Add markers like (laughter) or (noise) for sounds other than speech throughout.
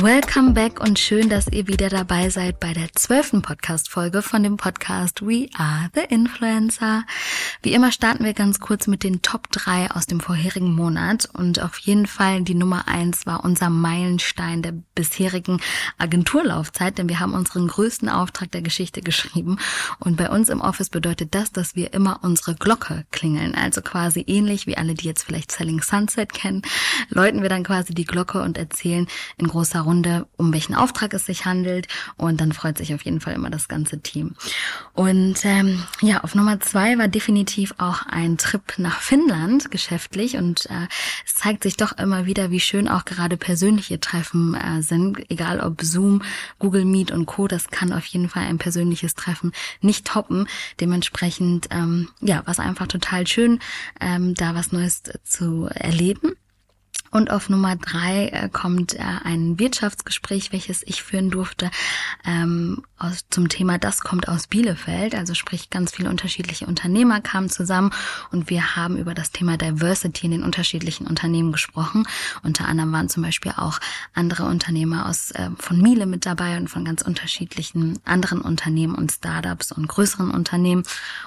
Welcome back und schön, dass ihr wieder dabei seid bei der zwölften Podcast-Folge von dem Podcast We Are the Influencer. Wie immer starten wir ganz kurz mit den Top 3 aus dem vorherigen Monat. Und auf jeden Fall die Nummer 1 war unser Meilenstein der bisherigen Agenturlaufzeit, denn wir haben unseren größten Auftrag der Geschichte geschrieben. Und bei uns im Office bedeutet das, dass wir immer unsere Glocke klingeln, also quasi ähnlich wie alle, die jetzt vielleicht Selling Sunset kennen, läuten wir dann quasi die Glocke und erzählen in großer Runde, um welchen Auftrag es sich handelt. Und dann freut sich auf jeden Fall immer das ganze Team. Und ähm, ja, auf Nummer zwei war definitiv auch ein Trip nach Finnland geschäftlich. Und äh, es zeigt sich doch immer wieder, wie schön auch gerade persönliche Treffen äh, sind. Egal ob Zoom, Google Meet und Co. Das kann auf jeden Fall ein persönliches Treffen nicht toppen. Dementsprechend, ähm, ja, war es einfach total schön, ähm, da was Neues zu erleben. Und auf Nummer drei äh, kommt äh, ein Wirtschaftsgespräch, welches ich führen durfte, ähm, aus, zum Thema Das kommt aus Bielefeld. Also sprich, ganz viele unterschiedliche Unternehmer kamen zusammen und wir haben über das Thema Diversity in den unterschiedlichen Unternehmen gesprochen. Unter anderem waren zum Beispiel auch andere Unternehmer aus äh, von Miele mit dabei und von ganz unterschiedlichen anderen Unternehmen und Startups und größeren Unternehmen.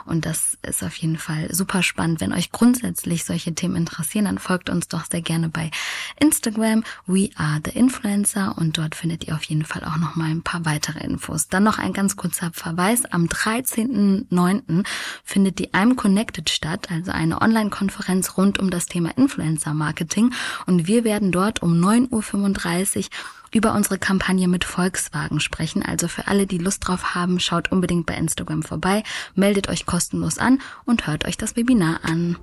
Und das ist auf jeden Fall super spannend. Wenn euch grundsätzlich solche Themen interessieren, dann folgt uns doch sehr gerne bei Instagram We Are the Influencer und dort findet ihr auf jeden Fall auch noch mal ein paar weitere Infos. Dann noch ein ganz kurzer Verweis. Am 13.09. findet die I'm Connected statt, also eine Online-Konferenz rund um das Thema Influencer Marketing und wir werden dort um 9.35 Uhr über unsere Kampagne mit Volkswagen sprechen. Also für alle, die Lust drauf haben, schaut unbedingt bei Instagram vorbei, meldet euch kostenlos an und hört euch das Webinar an.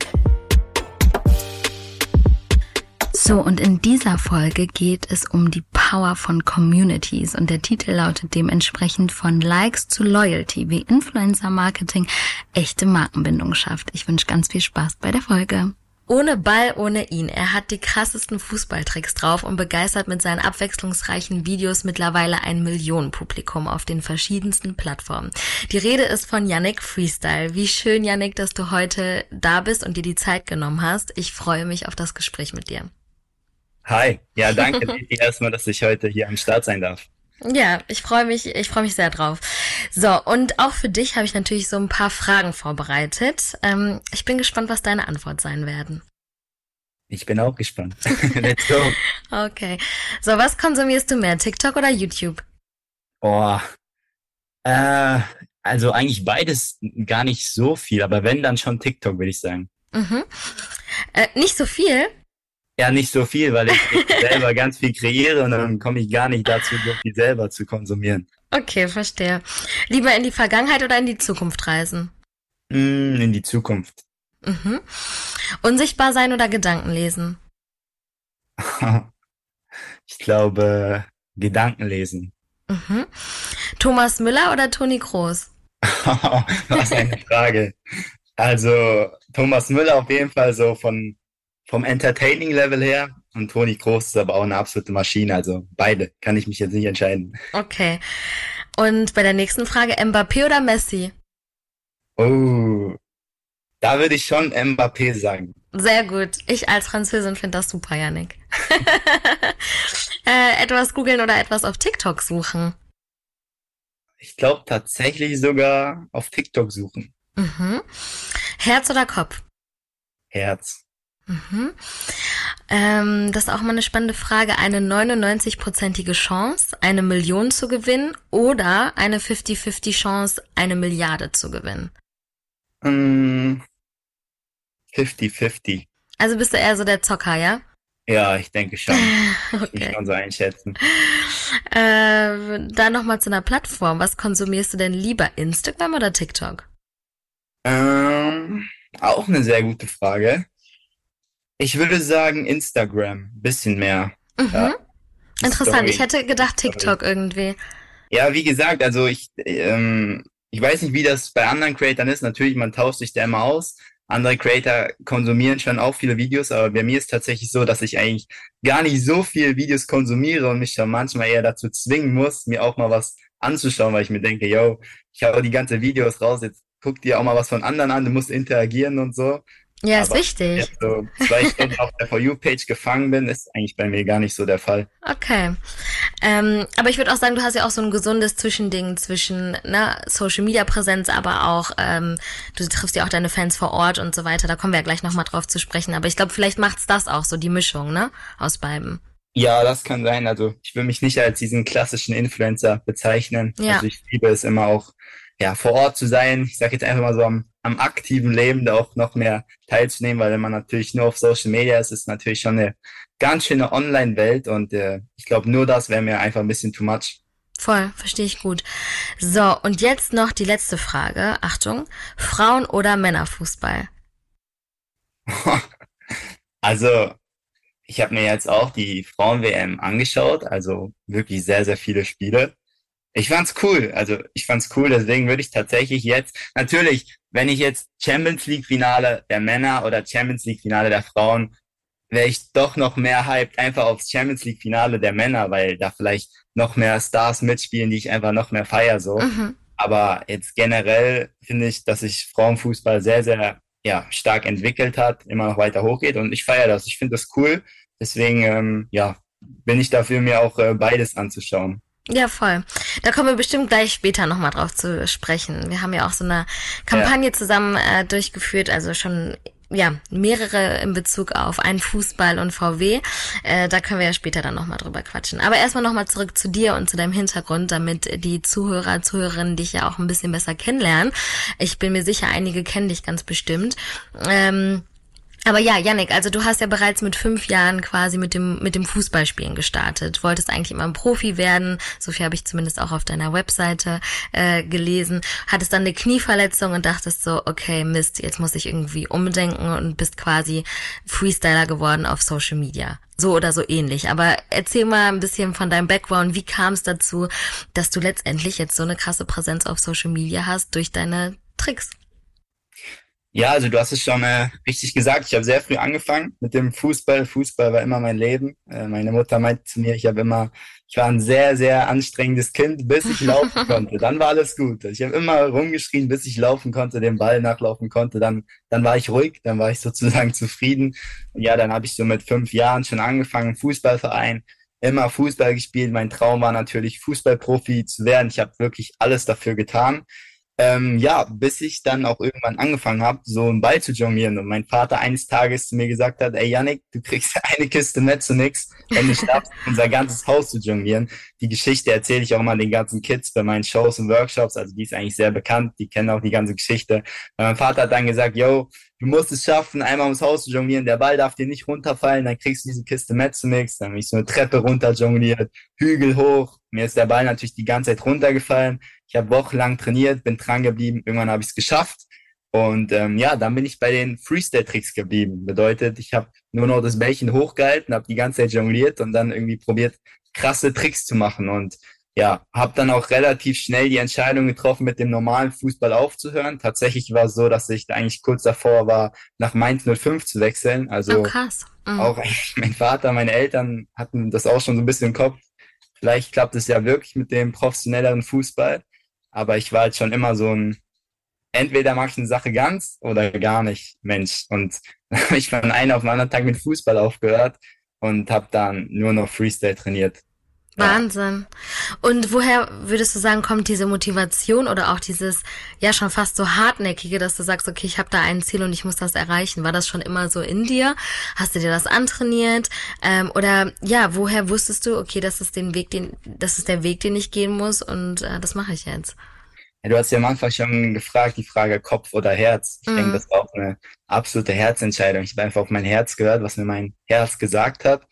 So, und in dieser Folge geht es um die Power von Communities und der Titel lautet dementsprechend von Likes zu Loyalty, wie Influencer Marketing echte Markenbindung schafft. Ich wünsche ganz viel Spaß bei der Folge. Ohne Ball, ohne ihn. Er hat die krassesten Fußballtricks drauf und begeistert mit seinen abwechslungsreichen Videos mittlerweile ein Millionenpublikum auf den verschiedensten Plattformen. Die Rede ist von Yannick Freestyle. Wie schön, Yannick, dass du heute da bist und dir die Zeit genommen hast. Ich freue mich auf das Gespräch mit dir. Hi, ja, (laughs) danke erstmal, dass ich heute hier am Start sein darf. Ja, ich freue mich, ich freue mich sehr drauf. So, und auch für dich habe ich natürlich so ein paar Fragen vorbereitet. Ähm, ich bin gespannt, was deine Antwort sein werden. Ich bin auch gespannt. (laughs) Let's go. (laughs) Okay. So, was konsumierst du mehr, TikTok oder YouTube? Boah. Äh, also eigentlich beides gar nicht so viel, aber wenn, dann schon TikTok, würde ich sagen. Mhm. Äh, nicht so viel? Ja, nicht so viel, weil ich (laughs) selber ganz viel kreiere und dann komme ich gar nicht dazu, so viel selber zu konsumieren. Okay, verstehe. Lieber in die Vergangenheit oder in die Zukunft reisen? Mm, in die Zukunft. Mhm. Unsichtbar sein oder Gedanken lesen? (laughs) ich glaube, Gedanken lesen. Mhm. Thomas Müller oder Toni Groß? (laughs) Was eine Frage. Also Thomas Müller auf jeden Fall so von vom Entertaining-Level her und Toni Kroos ist aber auch eine absolute Maschine. Also beide kann ich mich jetzt nicht entscheiden. Okay. Und bei der nächsten Frage, Mbappé oder Messi? Oh, da würde ich schon Mbappé sagen. Sehr gut. Ich als Französin finde das super, Janik. (laughs) äh, etwas googeln oder etwas auf TikTok suchen? Ich glaube tatsächlich sogar auf TikTok suchen. Mhm. Herz oder Kopf? Herz. Mhm. Ähm, das ist auch mal eine spannende Frage. Eine 99-prozentige Chance, eine Million zu gewinnen oder eine 50-50 Chance, eine Milliarde zu gewinnen? 50-50. Ähm, also bist du eher so der Zocker, ja? Ja, ich denke schon. (laughs) okay. Ich kann so einschätzen. Äh, dann nochmal zu einer Plattform. Was konsumierst du denn lieber, Instagram oder TikTok? Ähm, auch eine sehr gute Frage. Ich würde sagen Instagram, bisschen mehr. Mhm. Ja. Interessant, Story. ich hätte gedacht TikTok irgendwie. Ja, wie gesagt, also ich, ähm, ich weiß nicht, wie das bei anderen Creators ist. Natürlich, man tauscht sich da immer aus. Andere Creator konsumieren schon auch viele Videos, aber bei mir ist tatsächlich so, dass ich eigentlich gar nicht so viel Videos konsumiere und mich dann manchmal eher dazu zwingen muss, mir auch mal was anzuschauen, weil ich mir denke, yo, ich habe die ganze Videos raus, jetzt guck dir auch mal was von anderen an, du musst interagieren und so. Ja, ist Aber wichtig. So zwei Stunden auf der For You-Page gefangen bin, ist eigentlich bei mir gar nicht so der Fall. Okay. Ähm, aber ich würde auch sagen, du hast ja auch so ein gesundes Zwischending zwischen ne, Social-Media-Präsenz, aber auch, ähm, du triffst ja auch deine Fans vor Ort und so weiter. Da kommen wir ja gleich nochmal drauf zu sprechen. Aber ich glaube, vielleicht macht's das auch so, die Mischung, ne? Aus beiden. Ja, das kann sein. Also ich will mich nicht als diesen klassischen Influencer bezeichnen. Ja. Also ich liebe es immer auch, ja, vor Ort zu sein. Ich sage jetzt einfach mal so am, am aktiven Leben da auch noch mehr teilzunehmen, weil wenn man natürlich nur auf Social Media ist, ist natürlich schon eine ganz schöne Online-Welt und äh, ich glaube, nur das wäre mir einfach ein bisschen too much. Voll, verstehe ich gut. So, und jetzt noch die letzte Frage. Achtung, Frauen- oder Männerfußball? (laughs) also, ich habe mir jetzt auch die Frauen-WM angeschaut, also wirklich sehr, sehr viele Spiele. Ich fand's cool, also ich fand's cool, deswegen würde ich tatsächlich jetzt, natürlich, wenn ich jetzt Champions League Finale der Männer oder Champions League Finale der Frauen, wäre ich doch noch mehr hyped einfach aufs Champions League Finale der Männer, weil da vielleicht noch mehr Stars mitspielen, die ich einfach noch mehr feier so. Mhm. Aber jetzt generell finde ich, dass sich Frauenfußball sehr, sehr ja, stark entwickelt hat, immer noch weiter hochgeht und ich feiere das. Ich finde das cool. Deswegen, ähm, ja, bin ich dafür, mir auch äh, beides anzuschauen. Ja, voll. Da kommen wir bestimmt gleich später nochmal drauf zu sprechen. Wir haben ja auch so eine Kampagne ja. zusammen äh, durchgeführt, also schon ja, mehrere in Bezug auf einen Fußball und VW. Äh, da können wir ja später dann nochmal drüber quatschen. Aber erstmal nochmal zurück zu dir und zu deinem Hintergrund, damit die Zuhörer, Zuhörerinnen dich ja auch ein bisschen besser kennenlernen. Ich bin mir sicher, einige kennen dich ganz bestimmt. Ähm, aber ja, Yannick, also du hast ja bereits mit fünf Jahren quasi mit dem, mit dem Fußballspielen gestartet. Wolltest eigentlich immer ein Profi werden. So viel habe ich zumindest auch auf deiner Webseite äh, gelesen. Hattest dann eine Knieverletzung und dachtest so, okay, Mist, jetzt muss ich irgendwie umdenken und bist quasi Freestyler geworden auf Social Media. So oder so ähnlich. Aber erzähl mal ein bisschen von deinem Background. Wie kam es dazu, dass du letztendlich jetzt so eine krasse Präsenz auf Social Media hast durch deine Tricks? Ja, also du hast es schon äh, richtig gesagt. Ich habe sehr früh angefangen mit dem Fußball. Fußball war immer mein Leben. Äh, meine Mutter meinte zu mir, ich habe immer, ich war ein sehr, sehr anstrengendes Kind, bis ich laufen (laughs) konnte. Dann war alles gut. Ich habe immer rumgeschrien, bis ich laufen konnte, den Ball nachlaufen konnte. Dann, dann war ich ruhig, dann war ich (laughs) sozusagen zufrieden. Und ja, dann habe ich so mit fünf Jahren schon angefangen, Fußballverein, immer Fußball gespielt. Mein Traum war natürlich, Fußballprofi zu werden. Ich habe wirklich alles dafür getan. Ähm, ja, bis ich dann auch irgendwann angefangen habe, so einen Ball zu jonglieren und mein Vater eines Tages zu mir gesagt hat, ey Yannick, du kriegst (laughs) eine Kiste Met zu nix, wenn du schaffst, (laughs) unser ganzes Haus zu jonglieren. Die Geschichte erzähle ich auch mal den ganzen Kids bei meinen Shows und Workshops, also die ist eigentlich sehr bekannt, die kennen auch die ganze Geschichte. mein Vater hat dann gesagt, yo, du musst es schaffen, einmal ums Haus zu jonglieren, der Ball darf dir nicht runterfallen, dann kriegst du diese Kiste Met zu nix, dann bin ich so eine Treppe runter jongliert, Hügel hoch, mir ist der Ball natürlich die ganze Zeit runtergefallen, ich habe wochenlang trainiert, bin dran geblieben, irgendwann habe ich es geschafft. Und ähm, ja, dann bin ich bei den Freestyle-Tricks geblieben. Bedeutet, ich habe nur noch das Bällchen hochgehalten, habe die ganze Zeit jongliert und dann irgendwie probiert, krasse Tricks zu machen. Und ja, habe dann auch relativ schnell die Entscheidung getroffen, mit dem normalen Fußball aufzuhören. Tatsächlich war es so, dass ich da eigentlich kurz davor war, nach Mainz 05 zu wechseln. Also oh, krass. Mhm. auch (laughs) mein Vater, meine Eltern hatten das auch schon so ein bisschen im Kopf. Vielleicht klappt es ja wirklich mit dem professionelleren Fußball. Aber ich war halt schon immer so ein, entweder mache ich eine Sache ganz oder gar nicht Mensch. Und (laughs) dann habe ich von einem auf den anderen Tag mit Fußball aufgehört und habe dann nur noch Freestyle trainiert. Wahnsinn. Und woher würdest du sagen, kommt diese Motivation oder auch dieses ja schon fast so hartnäckige, dass du sagst, okay, ich habe da ein Ziel und ich muss das erreichen? War das schon immer so in dir? Hast du dir das antrainiert? Ähm, oder ja, woher wusstest du, okay, das ist den Weg, den, das ist der Weg, den ich gehen muss und äh, das mache ich jetzt? Ja, du hast ja am Anfang schon gefragt, die Frage Kopf oder Herz. Ich mhm. denke, das war auch eine absolute Herzentscheidung. Ich habe einfach auf mein Herz gehört, was mir mein Herz gesagt hat.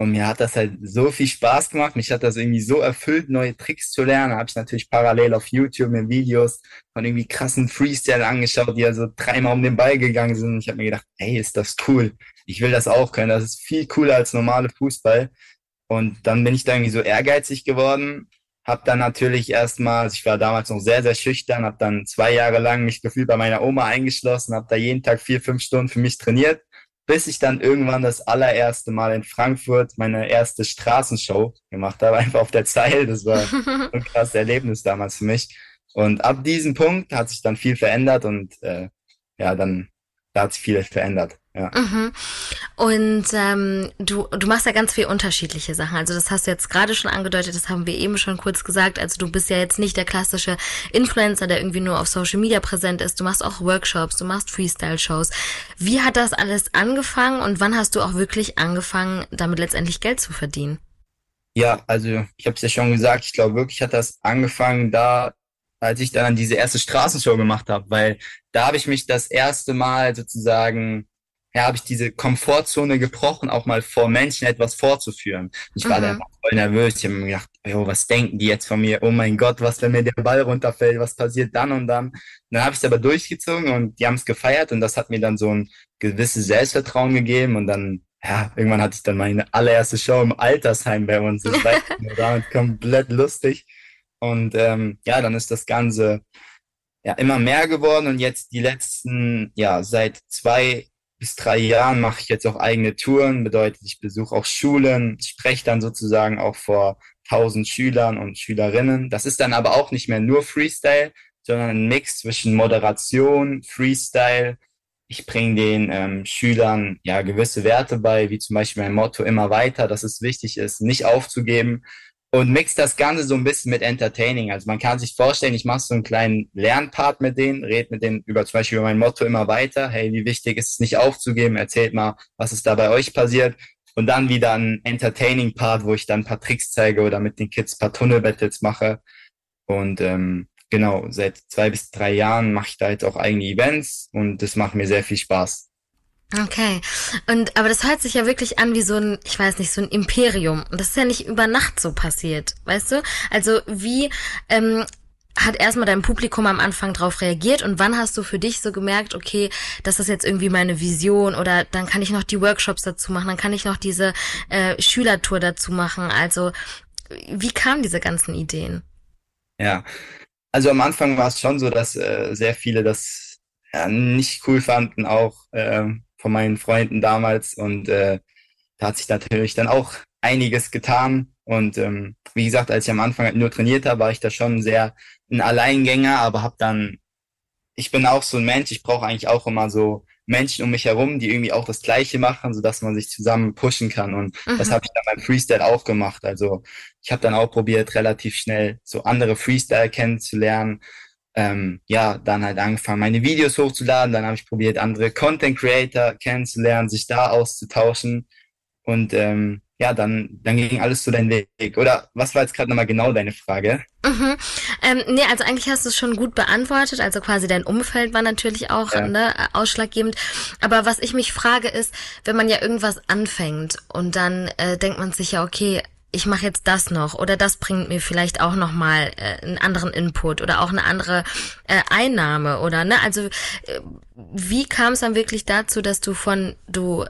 Und mir hat das halt so viel Spaß gemacht. Mich hat das irgendwie so erfüllt, neue Tricks zu lernen. Habe ich natürlich parallel auf YouTube mir Videos von irgendwie krassen Freestyle angeschaut, die also dreimal um den Ball gegangen sind. Und ich habe mir gedacht, hey, ist das cool. Ich will das auch können. Das ist viel cooler als normale Fußball. Und dann bin ich da irgendwie so ehrgeizig geworden. Hab dann natürlich erstmal, also ich war damals noch sehr, sehr schüchtern, habe dann zwei Jahre lang mich gefühlt bei meiner Oma eingeschlossen, habe da jeden Tag vier, fünf Stunden für mich trainiert bis ich dann irgendwann das allererste Mal in Frankfurt meine erste Straßenshow gemacht habe, (laughs) einfach auf der Zeil. Das war (laughs) ein krasses Erlebnis damals für mich. Und ab diesem Punkt hat sich dann viel verändert und äh, ja, dann da hat sich vieles verändert. Ja. Mhm. Und ähm, du, du machst ja ganz viel unterschiedliche Sachen. Also das hast du jetzt gerade schon angedeutet, das haben wir eben schon kurz gesagt. Also du bist ja jetzt nicht der klassische Influencer, der irgendwie nur auf Social Media präsent ist. Du machst auch Workshops, du machst Freestyle-Shows. Wie hat das alles angefangen und wann hast du auch wirklich angefangen, damit letztendlich Geld zu verdienen? Ja, also ich habe es ja schon gesagt, ich glaube wirklich hat das angefangen da, als ich dann diese erste Straßenshow gemacht habe, weil da habe ich mich das erste Mal sozusagen ja, habe ich diese Komfortzone gebrochen, auch mal vor Menschen etwas vorzuführen. Ich war mhm. da voll nervös. Ich habe mir gedacht, oh, was denken die jetzt von mir? Oh mein Gott, was, wenn mir der Ball runterfällt? Was passiert dann und dann? Dann habe ich es aber durchgezogen und die haben es gefeiert und das hat mir dann so ein gewisses Selbstvertrauen gegeben und dann, ja, irgendwann hatte ich dann meine allererste Show im Altersheim bei uns. Das war damit komplett lustig. Und ähm, ja, dann ist das Ganze ja immer mehr geworden und jetzt die letzten, ja, seit zwei bis drei Jahren mache ich jetzt auch eigene Touren, bedeutet, ich besuche auch Schulen, spreche dann sozusagen auch vor tausend Schülern und Schülerinnen. Das ist dann aber auch nicht mehr nur Freestyle, sondern ein Mix zwischen Moderation, Freestyle. Ich bringe den ähm, Schülern ja gewisse Werte bei, wie zum Beispiel mein Motto immer weiter, dass es wichtig ist, nicht aufzugeben und mixt das Ganze so ein bisschen mit Entertaining. Also man kann sich vorstellen, ich mache so einen kleinen Lernpart mit denen, red mit denen über zum Beispiel über mein Motto immer weiter. Hey, wie wichtig ist es nicht aufzugeben? Erzählt mal, was ist da bei euch passiert? Und dann wieder ein Entertaining-Part, wo ich dann ein paar Tricks zeige oder mit den Kids ein paar Tunnel-Battles mache. Und ähm, genau, seit zwei bis drei Jahren mache ich da jetzt auch eigene Events und das macht mir sehr viel Spaß. Okay. Und aber das hört sich ja wirklich an wie so ein, ich weiß nicht, so ein Imperium. Und das ist ja nicht über Nacht so passiert, weißt du? Also wie ähm, hat erstmal dein Publikum am Anfang drauf reagiert und wann hast du für dich so gemerkt, okay, das ist jetzt irgendwie meine Vision oder dann kann ich noch die Workshops dazu machen, dann kann ich noch diese äh, Schülertour dazu machen. Also wie kamen diese ganzen Ideen? Ja, also am Anfang war es schon so, dass äh, sehr viele das ja, nicht cool fanden, auch äh, von meinen Freunden damals und äh, da hat sich natürlich dann auch einiges getan und ähm, wie gesagt, als ich am Anfang halt nur trainiert habe, war ich da schon sehr ein Alleingänger, aber habe dann, ich bin auch so ein Mensch, ich brauche eigentlich auch immer so Menschen um mich herum, die irgendwie auch das Gleiche machen, so dass man sich zusammen pushen kann. Und mhm. das habe ich dann beim Freestyle auch gemacht. Also ich habe dann auch probiert, relativ schnell so andere Freestyle kennenzulernen, ähm, ja, dann halt angefangen, meine Videos hochzuladen. Dann habe ich probiert, andere Content Creator kennenzulernen, sich da auszutauschen. Und ähm, ja, dann, dann ging alles zu deinem Weg. Oder was war jetzt gerade nochmal genau deine Frage? Mhm. Ähm, nee, also eigentlich hast du es schon gut beantwortet. Also quasi dein Umfeld war natürlich auch ja. ne, ausschlaggebend. Aber was ich mich frage ist, wenn man ja irgendwas anfängt und dann äh, denkt man sich ja, okay, ich mache jetzt das noch oder das bringt mir vielleicht auch noch mal äh, einen anderen Input oder auch eine andere äh, Einnahme oder ne also äh, wie kam es dann wirklich dazu dass du von du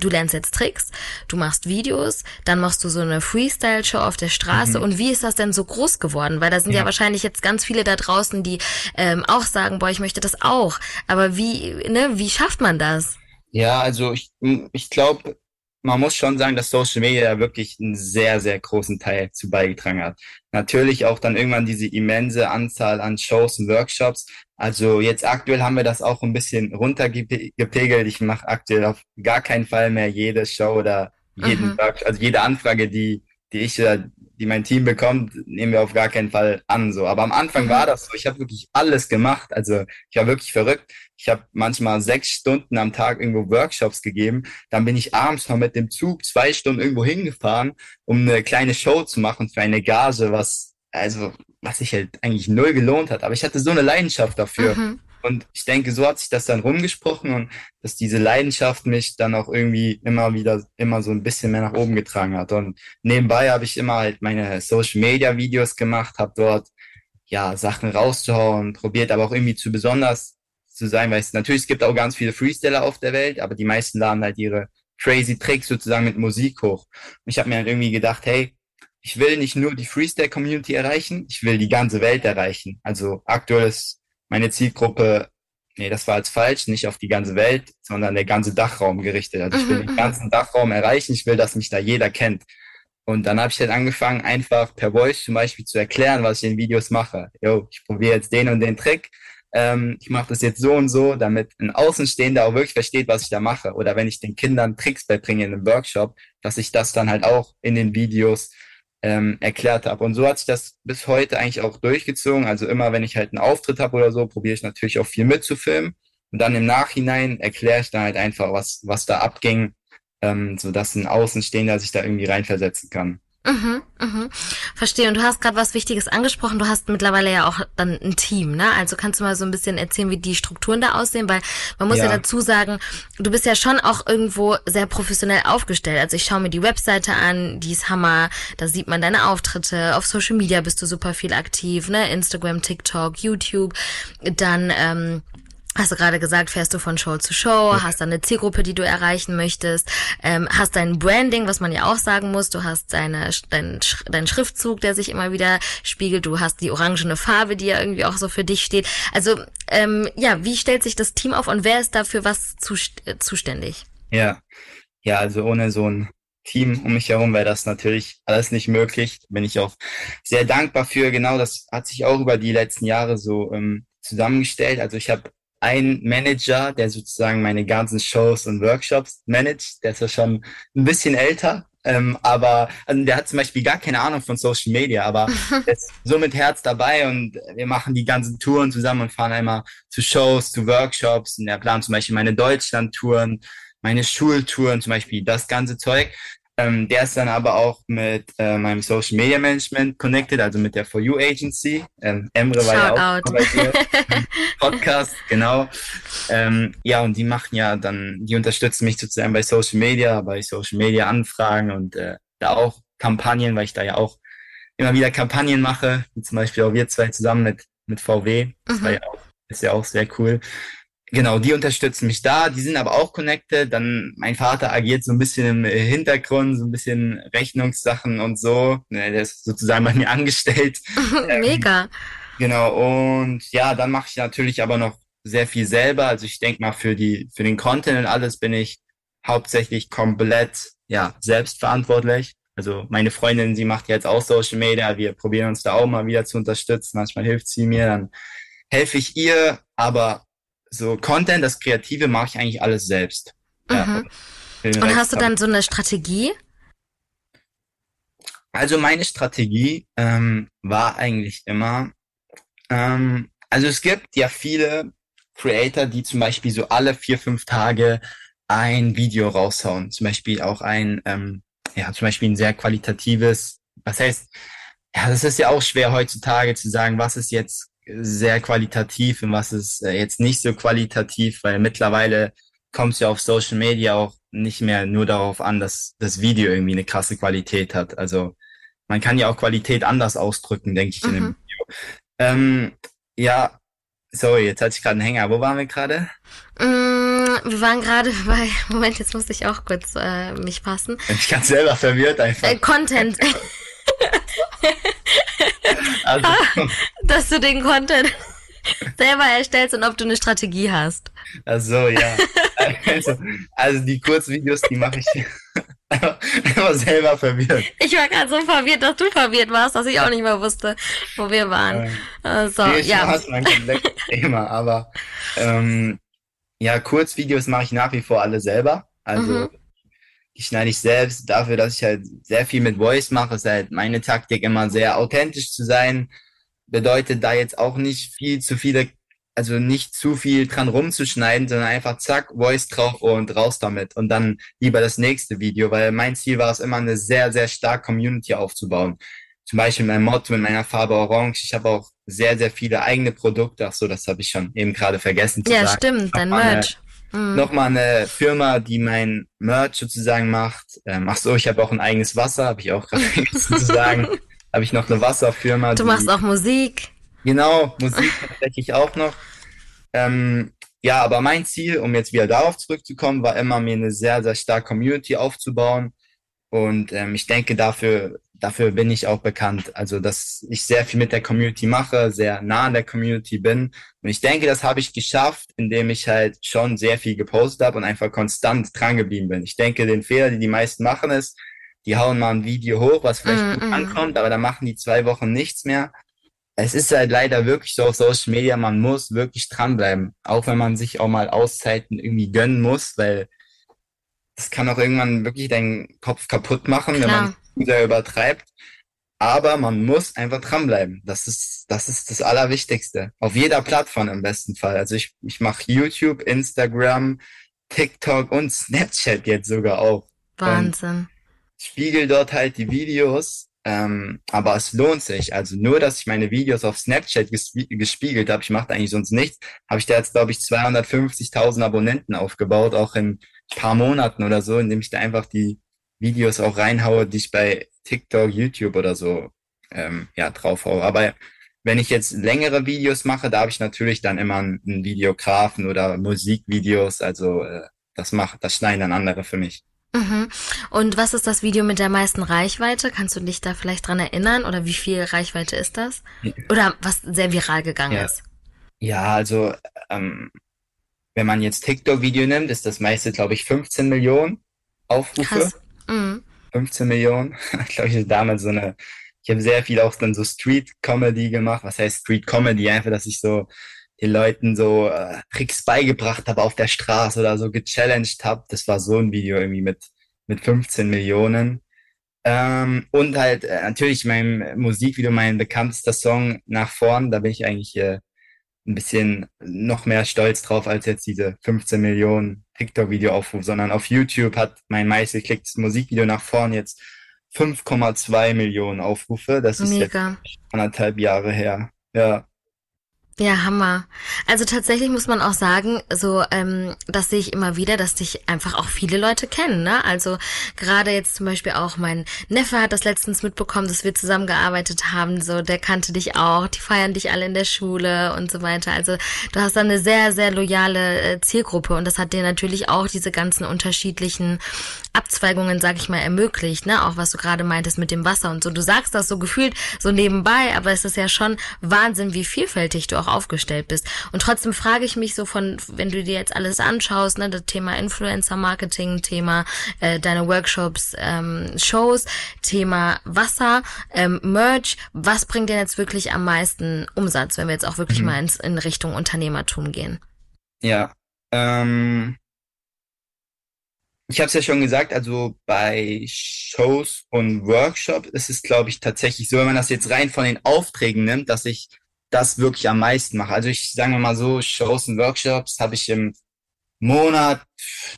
du lernst jetzt Tricks, du machst Videos, dann machst du so eine Freestyle-Show auf der Straße. Mhm. Und wie ist das denn so groß geworden? Weil da sind ja, ja wahrscheinlich jetzt ganz viele da draußen, die ähm, auch sagen, boah, ich möchte das auch. Aber wie, ne, wie schafft man das? Ja, also ich, ich glaube, man muss schon sagen, dass Social Media wirklich einen sehr, sehr großen Teil zu beigetragen hat. Natürlich auch dann irgendwann diese immense Anzahl an Shows und Workshops. Also jetzt aktuell haben wir das auch ein bisschen runtergepegelt. Ich mache aktuell auf gar keinen Fall mehr jede Show oder jeden mhm. Workshop, also jede Anfrage, die, die ich oder die mein Team bekommt, nehmen wir auf gar keinen Fall an. So, aber am Anfang mhm. war das so. Ich habe wirklich alles gemacht. Also ich war wirklich verrückt. Ich habe manchmal sechs Stunden am Tag irgendwo Workshops gegeben. Dann bin ich abends mal mit dem Zug zwei Stunden irgendwo hingefahren, um eine kleine Show zu machen für eine Gage, was also was sich halt eigentlich null gelohnt hat. Aber ich hatte so eine Leidenschaft dafür. Mhm. Und ich denke, so hat sich das dann rumgesprochen und dass diese Leidenschaft mich dann auch irgendwie immer wieder, immer so ein bisschen mehr nach oben getragen hat. Und nebenbei habe ich immer halt meine Social Media Videos gemacht, habe dort ja Sachen rauszuhauen, probiert aber auch irgendwie zu besonders zu sein, weil es natürlich, es gibt auch ganz viele Freesteller auf der Welt, aber die meisten laden halt ihre crazy Tricks sozusagen mit Musik hoch. Und ich habe mir halt irgendwie gedacht, hey, ich will nicht nur die Freestyle-Community erreichen, ich will die ganze Welt erreichen. Also aktuell ist meine Zielgruppe, nee, das war jetzt falsch, nicht auf die ganze Welt, sondern der ganze Dachraum gerichtet. Also ich will mhm, den mhm. ganzen Dachraum erreichen, ich will, dass mich da jeder kennt. Und dann habe ich halt angefangen, einfach per Voice zum Beispiel zu erklären, was ich in Videos mache. Jo, ich probiere jetzt den und den Trick. ähm, ich mache das jetzt so und so, damit ein Außenstehender auch wirklich versteht, was ich da mache. Oder wenn ich den Kindern Tricks beibringe in einem Workshop, dass ich das dann halt auch in den Videos ähm, erklärt habe. Und so hat sich das bis heute eigentlich auch durchgezogen. Also immer, wenn ich halt einen Auftritt habe oder so, probiere ich natürlich auch viel mitzufilmen. Und dann im Nachhinein erkläre ich dann halt einfach, was, was da abging, ähm, so dass ein Außenstehender sich da irgendwie reinversetzen kann. Mhm, mhm. Verstehe. Und du hast gerade was Wichtiges angesprochen. Du hast mittlerweile ja auch dann ein Team, ne? Also kannst du mal so ein bisschen erzählen, wie die Strukturen da aussehen, weil man muss ja, ja dazu sagen, du bist ja schon auch irgendwo sehr professionell aufgestellt. Also ich schaue mir die Webseite an, die ist Hammer. Da sieht man deine Auftritte. Auf Social Media bist du super viel aktiv, ne? Instagram, TikTok, YouTube. Dann ähm, Hast du gerade gesagt, fährst du von Show zu Show, hast dann eine Zielgruppe, die du erreichen möchtest, ähm, hast dein Branding, was man ja auch sagen muss, du hast deine, dein, dein Schriftzug, der sich immer wieder spiegelt, du hast die orangene Farbe, die ja irgendwie auch so für dich steht. Also ähm, ja, wie stellt sich das Team auf und wer ist dafür was zu, äh, zuständig? Ja, ja, also ohne so ein Team um mich herum wäre das natürlich alles nicht möglich. Bin ich auch sehr dankbar für. Genau, das hat sich auch über die letzten Jahre so ähm, zusammengestellt. Also ich habe ein Manager, der sozusagen meine ganzen Shows und Workshops managt. Der ist ja schon ein bisschen älter, ähm, aber also der hat zum Beispiel gar keine Ahnung von Social Media, aber (laughs) er ist so mit Herz dabei und wir machen die ganzen Touren zusammen und fahren einmal zu Shows, zu Workshops und er plant zum Beispiel meine Deutschland-Touren, meine Schultouren, zum Beispiel das ganze Zeug. Ähm, der ist dann aber auch mit äh, meinem Social Media Management connected, also mit der For You Agency. Ähm, Emre war Shout ja auch bei dir. (laughs) Podcast, genau. Ähm, ja, und die machen ja dann, die unterstützen mich sozusagen bei Social Media, bei Social Media Anfragen und äh, da auch Kampagnen, weil ich da ja auch immer wieder Kampagnen mache, wie zum Beispiel auch wir zwei zusammen mit, mit VW. Das mhm. war ja auch, ist ja auch sehr cool genau, die unterstützen mich da, die sind aber auch connected. Dann mein Vater agiert so ein bisschen im Hintergrund, so ein bisschen Rechnungssachen und so. Ne, der ist sozusagen bei mir (laughs) angestellt. (laughs) Mega. Ähm, genau, und ja, dann mache ich natürlich aber noch sehr viel selber. Also ich denke mal, für die, für den Content und alles bin ich hauptsächlich komplett ja, selbstverantwortlich. Also meine Freundin, sie macht jetzt auch Social Media. Wir probieren uns da auch mal wieder zu unterstützen. Manchmal hilft sie mir, dann helfe ich ihr. Aber so Content, das Kreative mache ich eigentlich alles selbst. Mhm. Ja, und hast du dann so eine Strategie? Also meine Strategie ähm, war eigentlich immer, ähm, also es gibt ja viele Creator, die zum Beispiel so alle vier, fünf Tage ein Video raushauen. Zum Beispiel auch ein, ähm, ja, zum Beispiel ein sehr qualitatives, was heißt, ja, das ist ja auch schwer heutzutage zu sagen, was ist jetzt sehr qualitativ und was ist äh, jetzt nicht so qualitativ, weil mittlerweile kommt es ja auf Social Media auch nicht mehr nur darauf an, dass das Video irgendwie eine krasse Qualität hat. Also man kann ja auch Qualität anders ausdrücken, denke ich, mhm. in einem. Video. Ähm, ja, sorry, jetzt hatte ich gerade einen Hänger. Wo waren wir gerade? Mm, wir waren gerade (laughs) bei, Moment, jetzt musste ich auch kurz äh, mich passen. Ich kann selber verwirrt einfach. Äh, Content. (laughs) (laughs) (laughs) also, dass du den Content (laughs) selber erstellst und ob du eine Strategie hast. Ach so, ja. Also, also die Kurzvideos, die mache ich (laughs) immer selber verwirrt. Ich war gerade so verwirrt, dass du verwirrt warst, dass ich auch nicht mehr wusste, wo wir waren. Ähm, also, nee, ja. hast mein komplexes Thema, aber ähm, ja, Kurzvideos mache ich nach wie vor alle selber. Also mhm die schneide ich selbst. Dafür, dass ich halt sehr viel mit Voice mache, ist halt meine Taktik immer sehr authentisch zu sein. Bedeutet da jetzt auch nicht viel zu viele, also nicht zu viel dran rumzuschneiden, sondern einfach zack, Voice drauf und raus damit. Und dann lieber das nächste Video, weil mein Ziel war es immer, eine sehr, sehr starke Community aufzubauen. Zum Beispiel mein Motto mit meiner Farbe Orange. Ich habe auch sehr, sehr viele eigene Produkte. Ach so, das habe ich schon eben gerade vergessen zu ja, sagen. Ja, stimmt, dein Merch. Mhm. Nochmal eine Firma, die mein Merch sozusagen macht. Ähm, ach so, ich habe auch ein eigenes Wasser, habe ich auch gerade (laughs) vergessen zu sagen. Habe ich noch eine Wasserfirma. Du die, machst auch Musik. Genau, Musik tatsächlich auch noch. Ähm, ja, aber mein Ziel, um jetzt wieder darauf zurückzukommen, war immer, mir eine sehr, sehr starke Community aufzubauen. Und ähm, ich denke, dafür dafür bin ich auch bekannt. Also, dass ich sehr viel mit der Community mache, sehr nah an der Community bin. Und ich denke, das habe ich geschafft, indem ich halt schon sehr viel gepostet habe und einfach konstant dran geblieben bin. Ich denke, den Fehler, die die meisten machen, ist, die hauen mal ein Video hoch, was vielleicht mm, gut mm. ankommt, aber dann machen die zwei Wochen nichts mehr. es ist halt leider wirklich so auf Social Media, man muss wirklich dranbleiben. Auch wenn man sich auch mal Auszeiten irgendwie gönnen muss, weil das kann auch irgendwann wirklich deinen Kopf kaputt machen, Klar. wenn man sehr übertreibt. Aber man muss einfach dranbleiben. Das ist, das ist das Allerwichtigste. Auf jeder Plattform im besten Fall. Also ich, ich mache YouTube, Instagram, TikTok und Snapchat jetzt sogar auch. Wahnsinn. Und spiegel dort halt die Videos ähm, aber es lohnt sich. Also nur, dass ich meine Videos auf Snapchat gespie gespiegelt habe, ich mache eigentlich sonst nichts, habe ich da jetzt, glaube ich, 250.000 Abonnenten aufgebaut, auch in paar Monaten oder so, indem ich da einfach die Videos auch reinhaue, die ich bei TikTok, YouTube oder so ähm, ja, draufhaue. Aber wenn ich jetzt längere Videos mache, da habe ich natürlich dann immer einen, einen Videografen oder Musikvideos. Also äh, das macht, das schneiden dann andere für mich. Mhm. Und was ist das Video mit der meisten Reichweite? Kannst du dich da vielleicht dran erinnern? Oder wie viel Reichweite ist das? Oder was sehr viral gegangen ja. ist? Ja, also ähm, wenn man jetzt TikTok-Video nimmt, ist das meiste, glaube ich, 15 Millionen Aufrufe. Mhm. 15 Millionen. (laughs) ich glaube, ich hatte damals so eine, ich habe sehr viel auch dann so Street-Comedy gemacht. Was heißt Street-Comedy? Einfach, dass ich so den Leuten so äh, Tricks beigebracht habe auf der Straße oder so gechallenged habe. Das war so ein Video irgendwie mit, mit 15 Millionen. Ähm, und halt äh, natürlich mein Musikvideo, mein bekanntester Song nach vorn, da bin ich eigentlich äh, ein bisschen noch mehr stolz drauf als jetzt diese 15 Millionen TikTok-Video-Aufruf, sondern auf YouTube hat mein meistgeklicktes Musikvideo nach vorn jetzt 5,2 Millionen Aufrufe. Das ist Mega. jetzt anderthalb Jahre her. Ja. Ja, Hammer. Also tatsächlich muss man auch sagen, so ähm, das sehe ich immer wieder, dass dich einfach auch viele Leute kennen. Ne? Also gerade jetzt zum Beispiel auch mein Neffe hat das letztens mitbekommen, dass wir zusammengearbeitet haben. So, der kannte dich auch. Die feiern dich alle in der Schule und so weiter. Also du hast da eine sehr, sehr loyale äh, Zielgruppe und das hat dir natürlich auch diese ganzen unterschiedlichen Abzweigungen, sag ich mal, ermöglicht. Ne? Auch was du gerade meintest mit dem Wasser und so. Du sagst das so gefühlt so nebenbei, aber es ist ja schon Wahnsinn, wie vielfältig du auch aufgestellt bist. Und trotzdem frage ich mich so von, wenn du dir jetzt alles anschaust, ne, das Thema Influencer-Marketing, Thema äh, deine Workshops, ähm, Shows, Thema Wasser, ähm, Merch, was bringt dir jetzt wirklich am meisten Umsatz, wenn wir jetzt auch wirklich mhm. mal ins, in Richtung Unternehmertum gehen? Ja, ähm, ich habe es ja schon gesagt, also bei Shows und Workshops ist es, glaube ich, tatsächlich so, wenn man das jetzt rein von den Aufträgen nimmt, dass ich das wirklich am meisten mache. Also ich sage mal so, Shows und Workshops habe ich im Monat,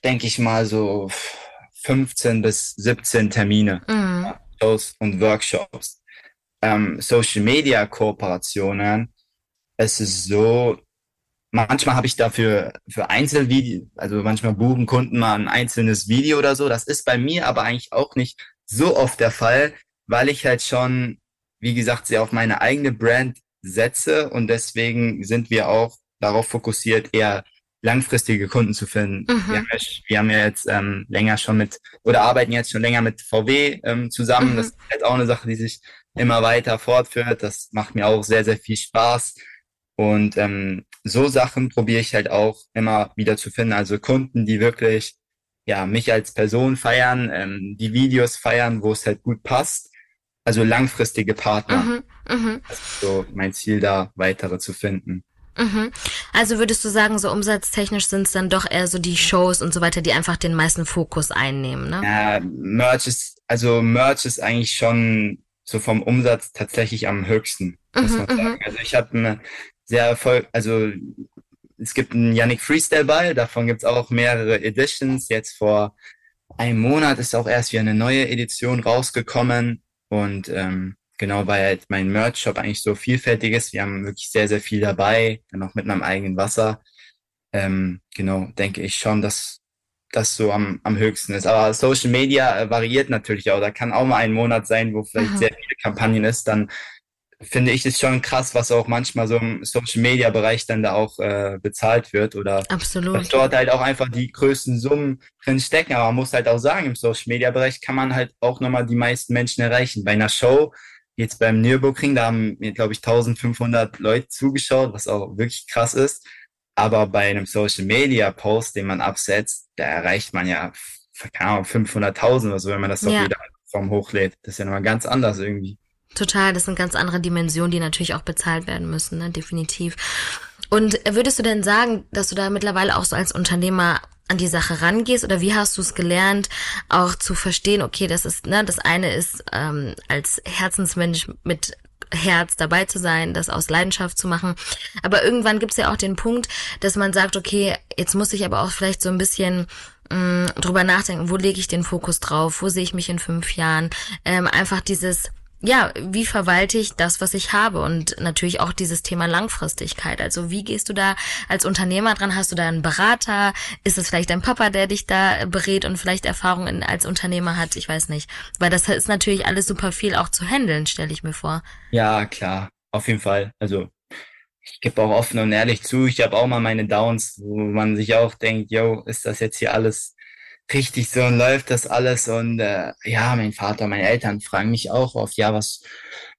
denke ich mal, so 15 bis 17 Termine. Mhm. Shows und Workshops. Ähm, Social Media Kooperationen. Es ist so, manchmal habe ich dafür für Einzelvideo, also manchmal buchen Kunden mal ein einzelnes Video oder so. Das ist bei mir aber eigentlich auch nicht so oft der Fall, weil ich halt schon, wie gesagt, sehr auf meine eigene Brand setze und deswegen sind wir auch darauf fokussiert, eher langfristige Kunden zu finden. Mhm. Wir, haben ja, wir, haben ja, jetzt ähm, länger schon mit oder arbeiten jetzt schon länger mit VW ähm, zusammen. Mhm. Das ist halt auch eine Sache, die sich immer weiter fortführt. Das macht mir auch sehr, sehr viel Spaß. Und ähm, so Sachen probiere ich halt auch immer wieder zu finden. Also Kunden, die wirklich ja mich als Person feiern, ähm, die Videos feiern, wo es halt gut passt. Also langfristige Partner. Mhm. Mhm. Das ist so mein Ziel, da weitere zu finden. Mhm. Also würdest du sagen, so umsatztechnisch sind es dann doch eher so die Shows und so weiter, die einfach den meisten Fokus einnehmen, ne? Ja, Merch ist, also Merch ist eigentlich schon so vom Umsatz tatsächlich am höchsten, muss mhm, man sagen. Mhm. Also ich habe eine sehr Erfolg, also es gibt einen Yannick Freestyle Ball, davon gibt es auch mehrere Editions. Jetzt vor einem Monat ist auch erst wieder eine neue Edition rausgekommen und ähm, genau, weil halt mein Merch-Shop eigentlich so vielfältig ist. Wir haben wirklich sehr, sehr viel dabei, dann auch mit meinem eigenen Wasser. Ähm, genau, denke ich schon, dass das so am, am höchsten ist. Aber Social Media äh, variiert natürlich auch. Da kann auch mal ein Monat sein, wo vielleicht Aha. sehr viele Kampagnen ist. Dann finde ich es schon krass, was auch manchmal so im Social Media Bereich dann da auch äh, bezahlt wird oder Absolut. dass dort halt auch einfach die größten Summen drin stecken. Aber man muss halt auch sagen, im Social Media Bereich kann man halt auch nochmal die meisten Menschen erreichen. Bei einer Show Jetzt beim Nürburgring, da haben mir, glaube ich, 1500 Leute zugeschaut, was auch wirklich krass ist. Aber bei einem Social Media Post, den man absetzt, da erreicht man ja, keine Ahnung, 500.000 oder so, wenn man das auf ja. jeder Plattform hochlädt. Das ist ja nochmal ganz anders irgendwie. Total, das sind ganz andere Dimensionen, die natürlich auch bezahlt werden müssen, ne? definitiv. Und würdest du denn sagen, dass du da mittlerweile auch so als Unternehmer an die Sache rangehst oder wie hast du es gelernt, auch zu verstehen, okay, das ist, ne, das eine ist ähm, als Herzensmensch mit Herz dabei zu sein, das aus Leidenschaft zu machen. Aber irgendwann gibt es ja auch den Punkt, dass man sagt, okay, jetzt muss ich aber auch vielleicht so ein bisschen mh, mm, drüber nachdenken, wo lege ich den Fokus drauf, wo sehe ich mich in fünf Jahren. Ähm, einfach dieses ja, wie verwalte ich das, was ich habe? Und natürlich auch dieses Thema Langfristigkeit. Also wie gehst du da als Unternehmer dran? Hast du da einen Berater? Ist es vielleicht dein Papa, der dich da berät und vielleicht Erfahrungen als Unternehmer hat? Ich weiß nicht. Weil das ist natürlich alles super viel auch zu handeln, stelle ich mir vor. Ja, klar. Auf jeden Fall. Also ich gebe auch offen und ehrlich zu, ich habe auch mal meine Downs, wo man sich auch denkt, yo, ist das jetzt hier alles richtig so und läuft das alles. Und äh, ja, mein Vater, meine Eltern fragen mich auch oft, ja, was,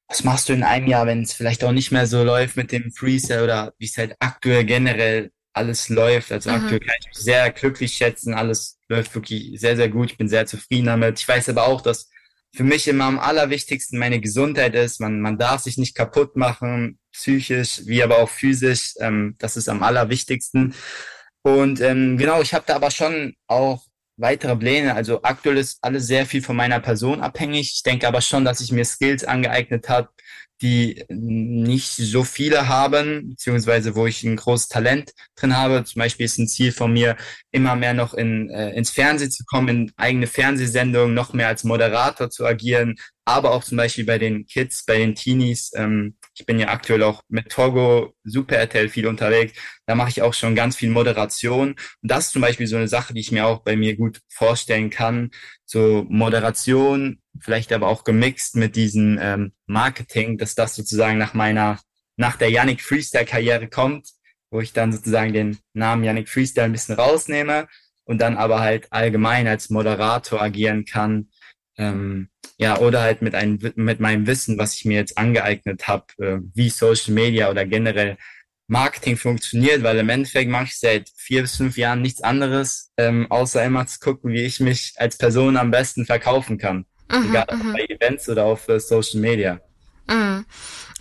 was machst du in einem Jahr, wenn es vielleicht auch nicht mehr so läuft mit dem Freestyle oder wie es halt aktuell generell alles läuft. Also mhm. aktuell kann ich mich sehr glücklich schätzen. Alles läuft wirklich sehr, sehr gut. Ich bin sehr zufrieden damit. Ich weiß aber auch, dass für mich immer am allerwichtigsten meine Gesundheit ist. Man, man darf sich nicht kaputt machen, psychisch wie aber auch physisch. Ähm, das ist am allerwichtigsten. Und ähm, genau, ich habe da aber schon auch weitere Pläne. Also aktuell ist alles sehr viel von meiner Person abhängig. Ich denke aber schon, dass ich mir Skills angeeignet habe, die nicht so viele haben, beziehungsweise wo ich ein großes Talent drin habe. Zum Beispiel ist ein Ziel von mir, immer mehr noch in, äh, ins Fernsehen zu kommen, in eigene Fernsehsendungen, noch mehr als Moderator zu agieren, aber auch zum Beispiel bei den Kids, bei den Teenies. Ähm, ich bin ja aktuell auch mit Togo, Super RTL viel unterwegs. Da mache ich auch schon ganz viel Moderation. Und das ist zum Beispiel so eine Sache, die ich mir auch bei mir gut vorstellen kann. So Moderation, vielleicht aber auch gemixt mit diesem ähm, Marketing, dass das sozusagen nach meiner, nach der Yannick Freestyle-Karriere kommt, wo ich dann sozusagen den Namen Yannick Freestyle ein bisschen rausnehme und dann aber halt allgemein als Moderator agieren kann ähm, ja, oder halt mit, einem, mit meinem Wissen, was ich mir jetzt angeeignet habe, äh, wie Social Media oder generell Marketing funktioniert, weil im Endeffekt mache ich seit vier bis fünf Jahren nichts anderes, ähm, außer immer zu gucken, wie ich mich als Person am besten verkaufen kann. Mhm, Egal ob mhm. bei Events oder auf äh, Social Media. Mhm.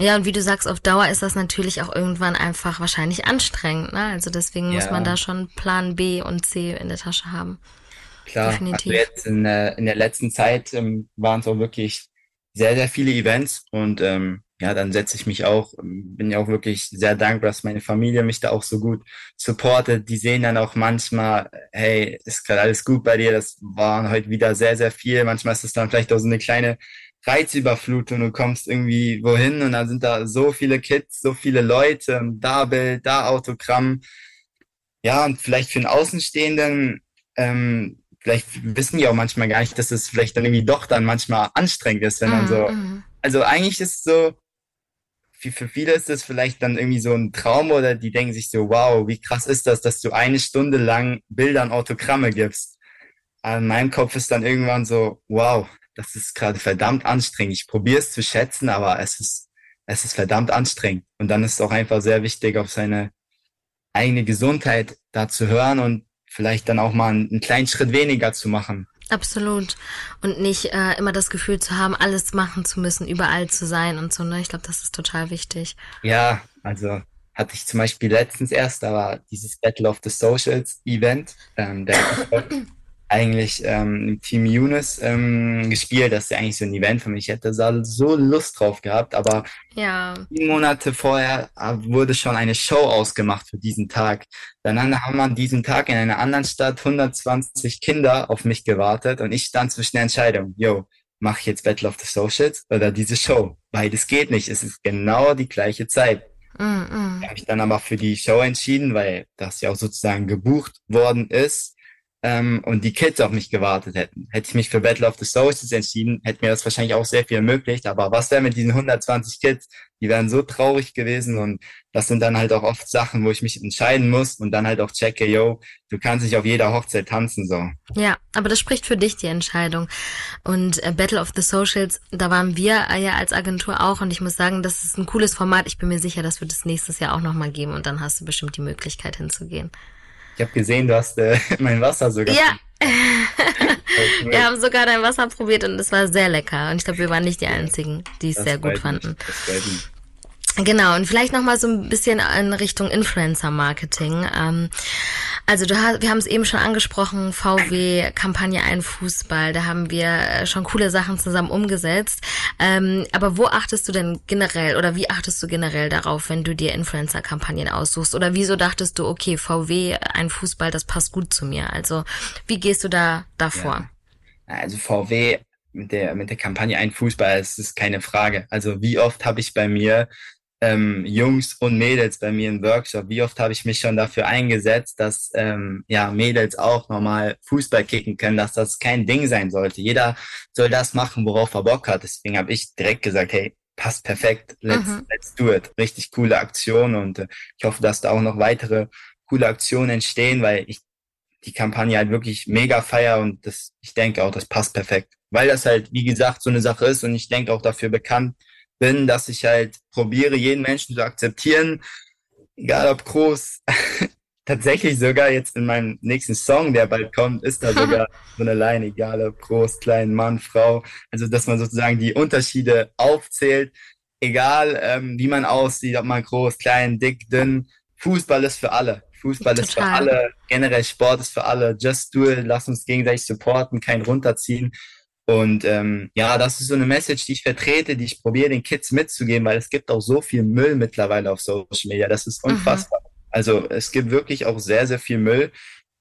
Ja, und wie du sagst, auf Dauer ist das natürlich auch irgendwann einfach wahrscheinlich anstrengend. Ne? Also deswegen ja. muss man da schon Plan B und C in der Tasche haben. Klar, also Definitiv. also jetzt in, äh, in der letzten Zeit ähm, waren es auch wirklich sehr, sehr viele Events und ähm, ja, dann setze ich mich auch, ähm, bin ja auch wirklich sehr dankbar, dass meine Familie mich da auch so gut supportet. Die sehen dann auch manchmal, hey, ist gerade alles gut bei dir, das waren heute wieder sehr, sehr viel. Manchmal ist es dann vielleicht auch so eine kleine Reizüberflutung. Du kommst irgendwie wohin und dann sind da so viele Kids, so viele Leute, da Bild, da Autogramm. Ja, und vielleicht für einen Außenstehenden ähm, vielleicht wissen die auch manchmal gar nicht, dass es vielleicht dann irgendwie doch dann manchmal anstrengend ist, wenn man so, mhm, mhm. also eigentlich ist es so, für viele ist das vielleicht dann irgendwie so ein Traum oder die denken sich so, wow, wie krass ist das, dass du eine Stunde lang Bilder und Autogramme gibst. An meinem Kopf ist dann irgendwann so, wow, das ist gerade verdammt anstrengend. Ich probiere es zu schätzen, aber es ist, es ist verdammt anstrengend. Und dann ist es auch einfach sehr wichtig, auf seine eigene Gesundheit da zu hören und vielleicht dann auch mal einen, kleinen Schritt weniger zu machen. Absolut. Und nicht äh, immer das Gefühl zu haben, alles machen zu müssen, überall zu sein und so. Ne? Ich glaube, das ist total wichtig. Ja, also hatte ich zum Beispiel letztens erst, da war dieses Battle of the Socials Event. Ähm, der (coughs) eigentlich ähm, Team Younes ähm, gespielt. Das ist ja eigentlich so ein Event für mich. Ich hätte so Lust drauf gehabt, aber ja. Monate vorher äh, wurde schon eine Show ausgemacht für diesen Tag. Dann haben wir an diesem Tag in einer anderen Stadt 120 Kinder auf mich gewartet und ich stand zwischen der Entscheidung, yo, mache ich jetzt Battle of the Socials oder diese Show? Beides geht nicht. Es ist genau die gleiche Zeit. Mm -mm. Da habe ich dann aber für die Show entschieden, weil das ja auch sozusagen gebucht worden ist ähm, und die Kids auf mich gewartet hätten. Hätte ich mich für Battle of the Socials entschieden, hätte mir das wahrscheinlich auch sehr viel ermöglicht. Aber was wäre mit diesen 120 Kids? Die wären so traurig gewesen und das sind dann halt auch oft Sachen, wo ich mich entscheiden muss und dann halt auch checke, yo, du kannst nicht auf jeder Hochzeit tanzen so. Ja, aber das spricht für dich die Entscheidung. Und äh, Battle of the Socials, da waren wir äh, ja als Agentur auch und ich muss sagen, das ist ein cooles Format. Ich bin mir sicher, das wird es nächstes Jahr auch nochmal geben und dann hast du bestimmt die Möglichkeit hinzugehen. Ich habe gesehen, du hast äh, (laughs) mein Wasser sogar. Ja. (laughs) wir haben sogar dein Wasser probiert und es war sehr lecker. Und ich glaube, wir waren nicht die Einzigen, die es sehr gut fanden. Genau, und vielleicht nochmal so ein bisschen in Richtung Influencer-Marketing. Ähm, also du hast, wir haben es eben schon angesprochen, VW, Kampagne Ein Fußball, da haben wir äh, schon coole Sachen zusammen umgesetzt. Ähm, aber wo achtest du denn generell oder wie achtest du generell darauf, wenn du dir Influencer-Kampagnen aussuchst? Oder wieso dachtest du, okay, VW, Ein Fußball, das passt gut zu mir? Also wie gehst du da davor? Ja. Also VW mit der, mit der Kampagne Ein Fußball, das ist keine Frage. Also wie oft habe ich bei mir ähm, Jungs und Mädels bei mir im Workshop, wie oft habe ich mich schon dafür eingesetzt, dass ähm, ja Mädels auch normal Fußball kicken können, dass das kein Ding sein sollte. Jeder soll das machen, worauf er Bock hat. Deswegen habe ich direkt gesagt, hey, passt perfekt, let's, mhm. let's do it. Richtig coole Aktion und äh, ich hoffe, dass da auch noch weitere coole Aktionen entstehen, weil ich die Kampagne halt wirklich mega feier und das, ich denke auch, das passt perfekt. Weil das halt, wie gesagt, so eine Sache ist und ich denke auch dafür bekannt, bin, dass ich halt probiere, jeden Menschen zu akzeptieren, egal ob groß. (laughs) Tatsächlich sogar jetzt in meinem nächsten Song, der bald kommt, ist da sogar (laughs) so eine Line, egal ob groß, klein, Mann, Frau. Also, dass man sozusagen die Unterschiede aufzählt, egal ähm, wie man aussieht, ob man groß, klein, dick, dünn. Fußball ist für alle. Fußball Total. ist für alle. Generell Sport ist für alle. Just do it. Lass uns gegenseitig supporten, kein runterziehen. Und ähm, ja, das ist so eine Message, die ich vertrete, die ich probiere den Kids mitzugeben, weil es gibt auch so viel Müll mittlerweile auf Social Media. Das ist mhm. unfassbar. Mhm. Also es gibt wirklich auch sehr, sehr viel Müll,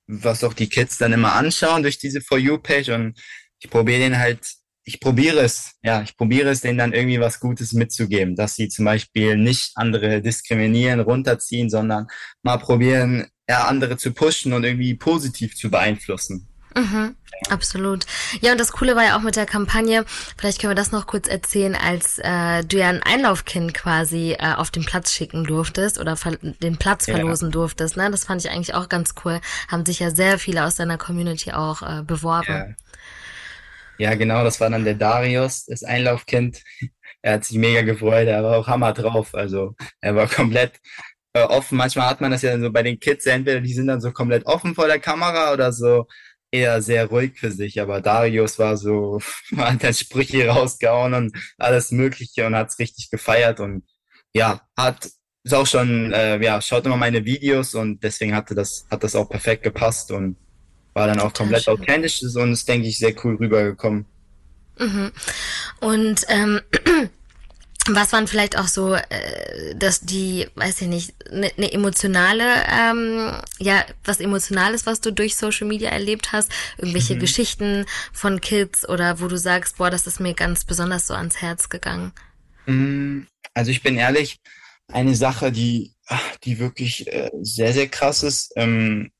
was auch die Kids dann immer anschauen durch diese For You-Page. Und ich probiere den halt, ich probiere es, ja, ich probiere es, denen dann irgendwie was Gutes mitzugeben, dass sie zum Beispiel nicht andere diskriminieren, runterziehen, sondern mal probieren, ja, andere zu pushen und irgendwie positiv zu beeinflussen. Mhm, absolut. Ja, und das Coole war ja auch mit der Kampagne, vielleicht können wir das noch kurz erzählen, als äh, du ja ein Einlaufkind quasi äh, auf den Platz schicken durftest oder den Platz ja. verlosen durftest. Ne? Das fand ich eigentlich auch ganz cool. Haben sich ja sehr viele aus deiner Community auch äh, beworben. Ja. ja, genau, das war dann der Darius, das Einlaufkind. (laughs) Er hat sich mega gefreut, er war auch hammer drauf. Also er war komplett äh, offen. Manchmal hat man das ja so bei den Kids, entweder die sind dann so komplett offen vor der Kamera oder so eher sehr ruhig für sich, aber Darius war so, (laughs) hat dann Sprüche rausgehauen und alles Mögliche und hat's richtig gefeiert und ja, hat ist auch schon, äh, ja, schaut immer meine Videos und deswegen hatte das, hat das auch perfekt gepasst und war dann auch komplett authentisch und ist, denke ich, sehr cool rübergekommen. Mhm. Und ähm, (clears throat) was waren vielleicht auch so, äh, dass die, weiß ich nicht, eine ne emotionale, ähm, ja, was Emotionales, was du durch Social Media erlebt hast, irgendwelche mhm. Geschichten von Kids oder wo du sagst, boah, das ist mir ganz besonders so ans Herz gegangen? Mm, also ich bin ehrlich, eine Sache, die, die wirklich äh, sehr, sehr krass ist, ähm,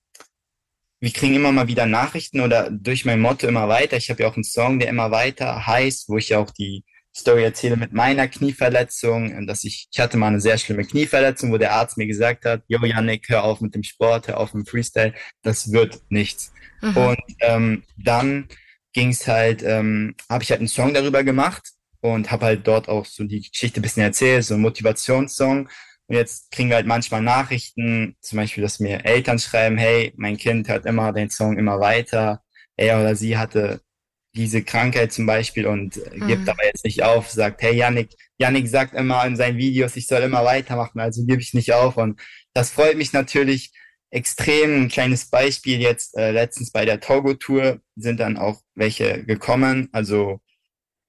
wir kriegen immer mal wieder Nachrichten oder durch mein Motto immer weiter. Ich habe ja auch einen Song, der immer weiter heißt, wo ich ja auch die Story erzähle mit meiner Knieverletzung, dass ich, ich hatte mal eine sehr schlimme Knieverletzung, wo der Arzt mir gesagt hat, Jo Yannick, hör auf mit dem Sport, hör auf mit dem Freestyle, das wird nichts. Mhm. Und ähm, dann ging es halt, ähm, habe ich halt einen Song darüber gemacht und habe halt dort auch so die Geschichte bisschen erzählt, so ein Motivationssong. Und jetzt kriegen wir halt manchmal Nachrichten, zum Beispiel, dass mir Eltern schreiben, hey, mein Kind hört immer den Song immer weiter. Er oder sie hatte diese Krankheit zum Beispiel und mhm. gibt aber jetzt nicht auf, sagt, hey Yannick, Yannick sagt immer in seinen Videos, ich soll immer weitermachen, also gebe ich nicht auf und das freut mich natürlich extrem. Ein kleines Beispiel jetzt, äh, letztens bei der Togo-Tour sind dann auch welche gekommen, also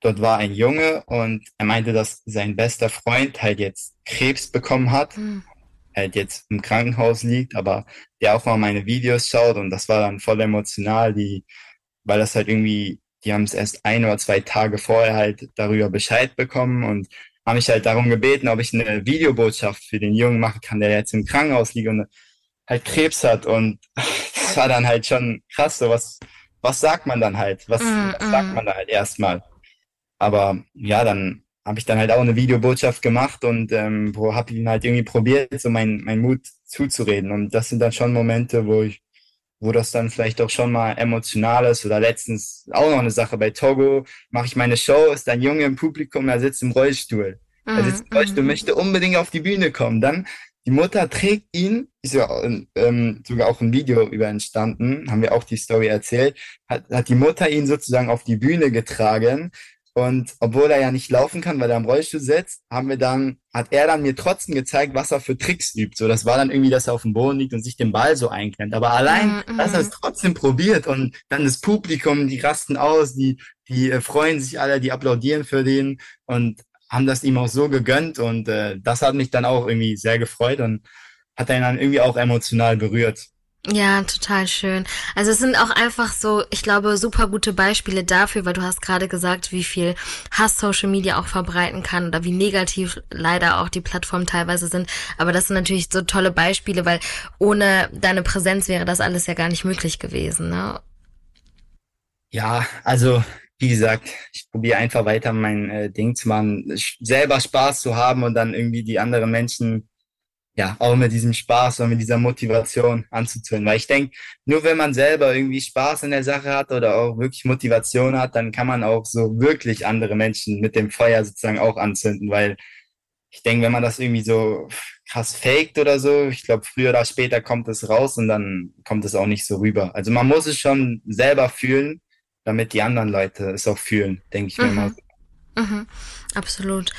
dort war ein Junge und er meinte, dass sein bester Freund halt jetzt Krebs bekommen hat, mhm. halt jetzt im Krankenhaus liegt, aber der auch mal meine Videos schaut und das war dann voll emotional, die weil das halt irgendwie die haben es erst ein oder zwei Tage vorher halt darüber Bescheid bekommen und haben mich halt darum gebeten, ob ich eine Videobotschaft für den Jungen machen kann, der jetzt im Krankenhaus liegt und halt Krebs hat. Und (laughs) das war dann halt schon krass, so was, was sagt man dann halt? Was, mm, was sagt mm. man da halt erstmal? Aber ja, dann habe ich dann halt auch eine Videobotschaft gemacht und ähm, wo habe ich ihn halt irgendwie probiert, so mein, mein Mut zuzureden. Und das sind dann schon Momente, wo ich wo das dann vielleicht auch schon mal emotional ist oder letztens auch noch eine Sache bei Togo, mache ich meine Show, ist ein Junge im Publikum, er sitzt im Rollstuhl. Mhm. Er sitzt im Rollstuhl, mhm. möchte unbedingt auf die Bühne kommen. Dann die Mutter trägt ihn, ist ja ähm, sogar auch ein Video über entstanden, haben wir auch die Story erzählt, hat, hat die Mutter ihn sozusagen auf die Bühne getragen und obwohl er ja nicht laufen kann, weil er am Rollstuhl sitzt, haben wir dann, hat er dann mir trotzdem gezeigt, was er für Tricks übt. So, das war dann irgendwie, dass er auf dem Boden liegt und sich den Ball so einklemmt. Aber allein, mm, dass er es trotzdem probiert und dann das Publikum, die rasten aus, die, die äh, freuen sich alle, die applaudieren für den und haben das ihm auch so gegönnt und äh, das hat mich dann auch irgendwie sehr gefreut und hat ihn dann irgendwie auch emotional berührt. Ja, total schön. Also es sind auch einfach so, ich glaube, super gute Beispiele dafür, weil du hast gerade gesagt, wie viel Hass Social Media auch verbreiten kann oder wie negativ leider auch die Plattformen teilweise sind. Aber das sind natürlich so tolle Beispiele, weil ohne deine Präsenz wäre das alles ja gar nicht möglich gewesen. Ne? Ja, also wie gesagt, ich probiere einfach weiter mein äh, Ding zu machen, selber Spaß zu haben und dann irgendwie die anderen Menschen ja, auch mit diesem Spaß und mit dieser Motivation anzuzünden. Weil ich denke, nur wenn man selber irgendwie Spaß in der Sache hat oder auch wirklich Motivation hat, dann kann man auch so wirklich andere Menschen mit dem Feuer sozusagen auch anzünden. Weil ich denke, wenn man das irgendwie so krass faked oder so, ich glaube, früher oder später kommt es raus und dann kommt es auch nicht so rüber. Also man muss es schon selber fühlen, damit die anderen Leute es auch fühlen, denke ich mhm. mir mal. Mhm, absolut.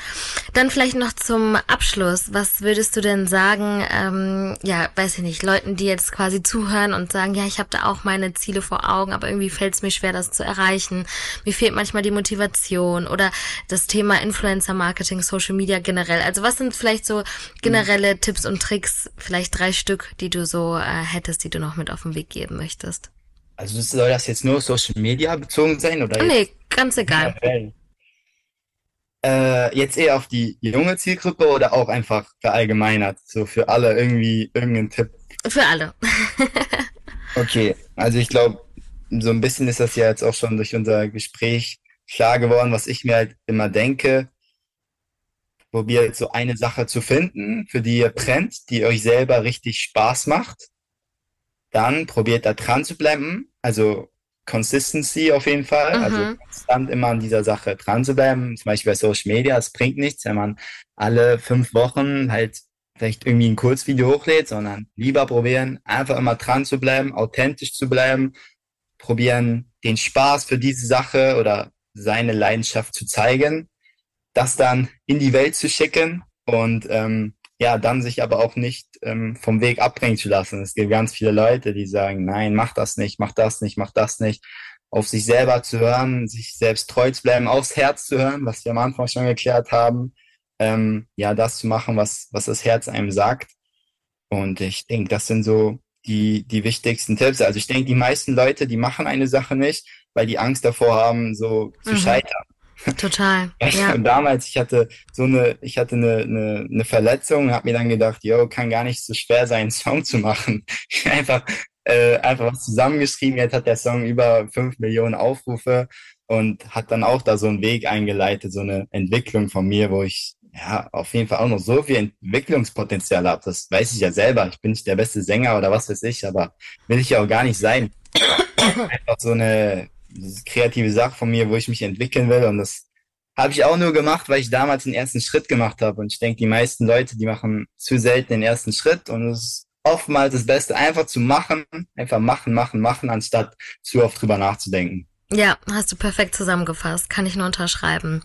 Dann vielleicht noch zum Abschluss. Was würdest du denn sagen, ähm, ja, weiß ich nicht, Leuten, die jetzt quasi zuhören und sagen, ja, ich habe da auch meine Ziele vor Augen, aber irgendwie fällt es mir schwer, das zu erreichen. Mir fehlt manchmal die Motivation oder das Thema Influencer-Marketing, Social Media generell. Also was sind vielleicht so generelle mhm. Tipps und Tricks, vielleicht drei Stück, die du so äh, hättest, die du noch mit auf den Weg geben möchtest? Also soll das jetzt nur Social Media bezogen sein oder? Nee, ganz egal. Okay äh, jetzt eher auf die junge Zielgruppe oder auch einfach verallgemeinert? So für alle irgendwie irgendeinen Tipp? Für alle. (laughs) okay, also ich glaube, so ein bisschen ist das ja jetzt auch schon durch unser Gespräch klar geworden, was ich mir halt immer denke. Probiert so eine Sache zu finden, für die ihr brennt, die euch selber richtig Spaß macht. Dann probiert da dran zu bleiben. Also Consistency auf jeden Fall, also mhm. also konstant immer an dieser Sache dran zu bleiben. Zum Beispiel bei Social Media, es bringt nichts, wenn man alle fünf Wochen halt vielleicht irgendwie ein Kurzvideo hochlädt, sondern lieber probieren, einfach immer dran zu bleiben, authentisch zu bleiben, probieren, den Spaß für diese Sache oder seine Leidenschaft zu zeigen, das dann in die Welt zu schicken und ähm, ja, dann sich aber auch nicht ähm, vom Weg abbringen zu lassen. Es gibt ganz viele Leute, die sagen, nein, mach das nicht, mach das nicht, mach das nicht. Auf sich selber zu hören, sich selbst treu zu bleiben, aufs Herz zu hören, was wir am Anfang schon geklärt haben. Ähm, ja, das zu machen, was, was das Herz einem sagt. Und ich denke, das sind so die, die wichtigsten Tipps. Also ich denke, die meisten Leute, die machen eine Sache nicht, weil die Angst davor haben, so zu mhm. scheitern. Total. Ja. Und damals, ich hatte so eine, ich hatte eine, eine, eine Verletzung und habe mir dann gedacht, yo, kann gar nicht so schwer sein, einen Song zu machen. (laughs) einfach, äh, einfach was zusammengeschrieben. Jetzt hat der Song über fünf Millionen Aufrufe und hat dann auch da so einen Weg eingeleitet, so eine Entwicklung von mir, wo ich ja auf jeden Fall auch noch so viel Entwicklungspotenzial habe. Das weiß ich ja selber. Ich bin nicht der beste Sänger oder was weiß ich, aber will ich ja auch gar nicht sein. Einfach so eine kreative Sache von mir, wo ich mich entwickeln will. Und das habe ich auch nur gemacht, weil ich damals den ersten Schritt gemacht habe. Und ich denke, die meisten Leute, die machen zu selten den ersten Schritt. Und es ist oftmals das Beste, einfach zu machen, einfach machen, machen, machen, anstatt zu oft drüber nachzudenken. Ja, hast du perfekt zusammengefasst. Kann ich nur unterschreiben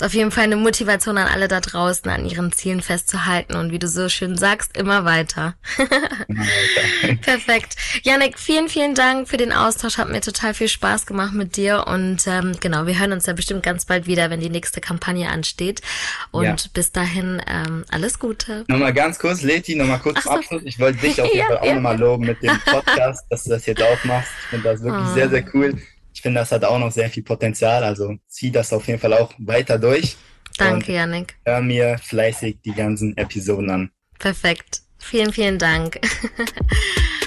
ist auf jeden Fall eine Motivation an alle da draußen, an ihren Zielen festzuhalten und wie du so schön sagst, immer weiter. (laughs) Perfekt. Janik, vielen, vielen Dank für den Austausch. Hat mir total viel Spaß gemacht mit dir und ähm, genau, wir hören uns ja bestimmt ganz bald wieder, wenn die nächste Kampagne ansteht. Und ja. bis dahin ähm, alles Gute. Nochmal ganz kurz, Leti, nochmal kurz zum Abschluss. Ich wollte dich auf (laughs) jeden ja, Fall auch ja. nochmal loben mit dem Podcast, dass du das jetzt auch machst. Ich finde das wirklich oh. sehr, sehr cool ich finde, das hat auch noch sehr viel Potenzial. Also zieh das auf jeden Fall auch weiter durch. Danke, Janik. Hör mir fleißig die ganzen Episoden an. Perfekt. Vielen, vielen Dank. (laughs)